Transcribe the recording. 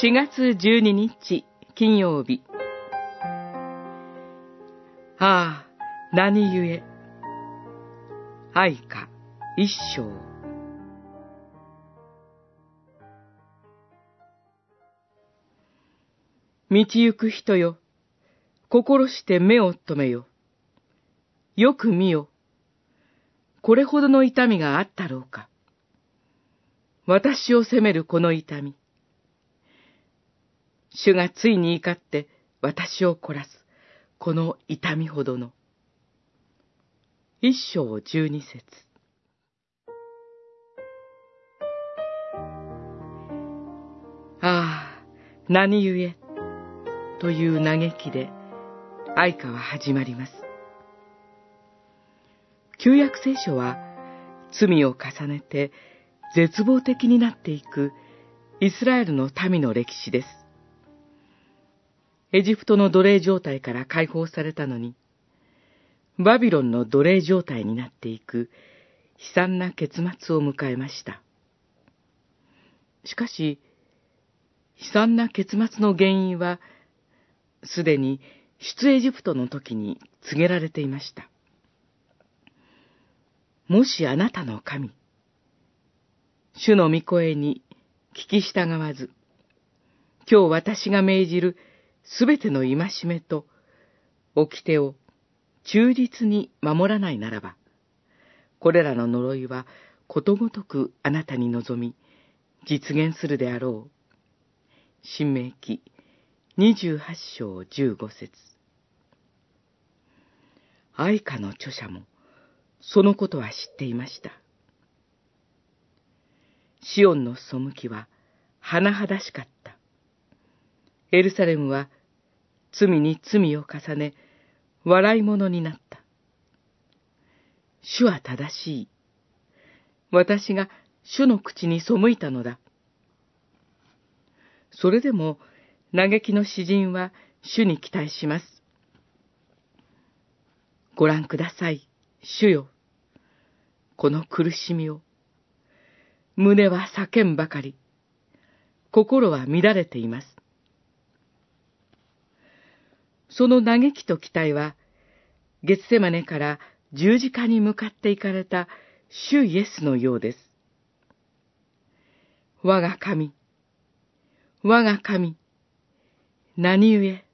4月12日金曜日。ああ、何故？愛歌一章。道行く人よ、心して目を留めよ。よく見よ。これほどの痛みがあったろうか。私を責めるこの痛み。主がついに怒って私を凝らす、この痛みほどの。一章十二節。ああ、何故？という嘆きで愛歌は始まります。旧約聖書は罪を重ねて絶望的になっていくイスラエルの民の歴史です。エジプトの奴隷状態から解放されたのに、バビロンの奴隷状態になっていく悲惨な結末を迎えました。しかし、悲惨な結末の原因は、すでに出エジプトの時に告げられていました。もしあなたの神、主の御声に聞き従わず、今日私が命じるすべての戒めと、掟を忠実に守らないならば、これらの呪いはことごとくあなたに望み、実現するであろう。新明記28章15節愛歌の著者も、そのことは知っていました。シオンの背きは、甚だしかった。エルサレムは罪に罪を重ね、笑い者になった。主は正しい。私が主の口に背いたのだ。それでも、嘆きの詩人は主に期待します。ご覧ください、主よ。この苦しみを。胸は叫んばかり。心は乱れています。その嘆きと期待は、月セマネから十字架に向かって行かれた主イエスのようです。我が神、我が神、何故